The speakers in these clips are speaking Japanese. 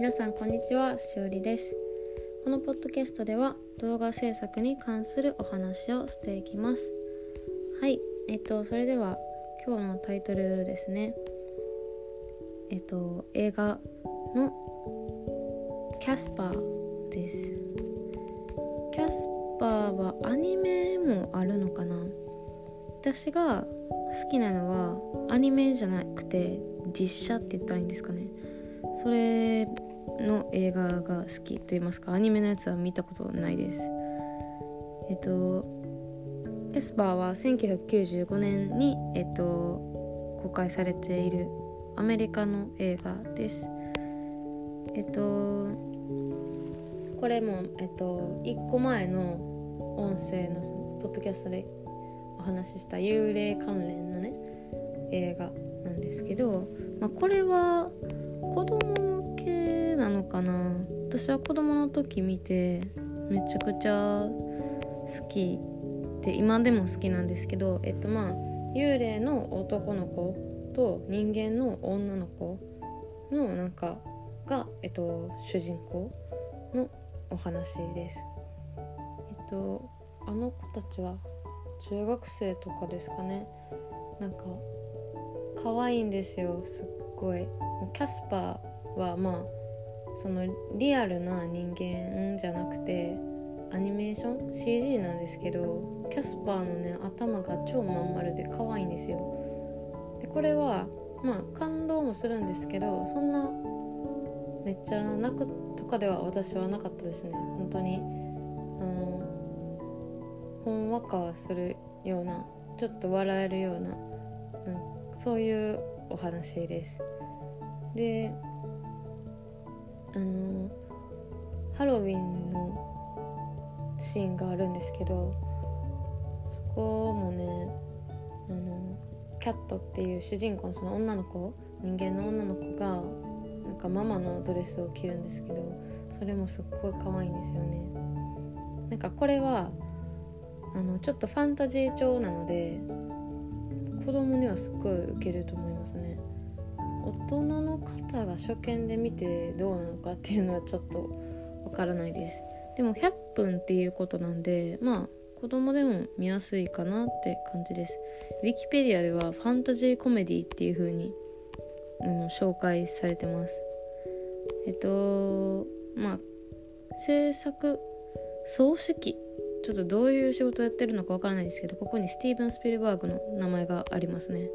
皆さんこんにちはしおりです。このポッドキャストでは動画制作に関するお話をしていきます。はいえっとそれでは今日のタイトルですね。えっと映画のキャスパーです。キャスパーはアニメもあるのかな？私が好きなのはアニメじゃなくて実写って言ったらいいんですかね。それの映画が好きと言いますかアニメのやつは見たことないです。えっとキャスパーは1995年に、えっと、公開されているアメリカの映画です。えっとこれも、えっと、1個前の音声のポッドキャストでお話しした幽霊関連のね映画なんですけど、まあ、これは子供なのかな。私は子供の時見てめちゃくちゃ好きで今でも好きなんですけどえっとまあ幽霊の男の子と人間の女の子のなんかが、えっと、主人公のお話です。えっとあの子たちは中学生とかですかね。なんか可愛いんですよすっごい。キャスパーはまあそのリアルな人間じゃなくてアニメーション？CG なんですけどキャスパーのね頭が超まん丸で可愛いんですよ。でこれはまあ感動もするんですけどそんなめっちゃ泣くとかでは私はなかったですね。本当に。あのほんわかするようなちょっと笑えるような、うん、そういうお話です。であのハロウィンのシーンがあるんですけどそこもねあのキャットっていう主人公のその女の子人間の女の子がなんかママのドレスを着るんですけどそれもすっごい可愛いんですよね。なんかこれはあのちょっとファンタジー調なので子供にはすっごいウケると思いますね。大人の方が初見で見てどうなのかっていうのはちょっとわからないです。でも100分っていうことなんでまあ子供でも見やすいかなって感じです。ウィキペディアではファンタジーコメディっていう風に、うん、紹介されてます。えっとまあ制作総指揮ちょっとどういう仕事をやってるのかわからないですけどここにスティーブン・スピルバーグの名前がありますね。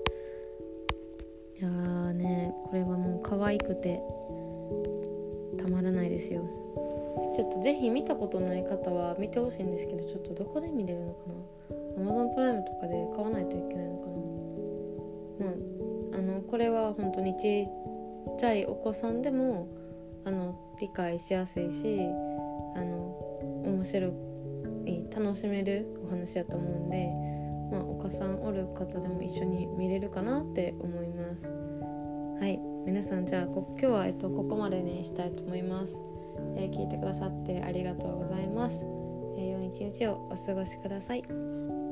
いやーねこれはもう可愛くてたまらないですよ。ちょっとぜひ見たことない方は見てほしいんですけどちょっとどこで見れるのかな。Amazon プライムとかで買わないといけないのかな。うんあのこれは本当にちっちゃいお子さんでもあの理解しやすいしあの面白い楽しめるお話だと思うんで、まあ、お子さんおる方でも一緒に見れるかなって思います。はい。皆さんじゃあ今日は、えっと、ここまでにしたいと思います、えー、聞いてくださってありがとうございます、えー、良い一日をお過ごしください。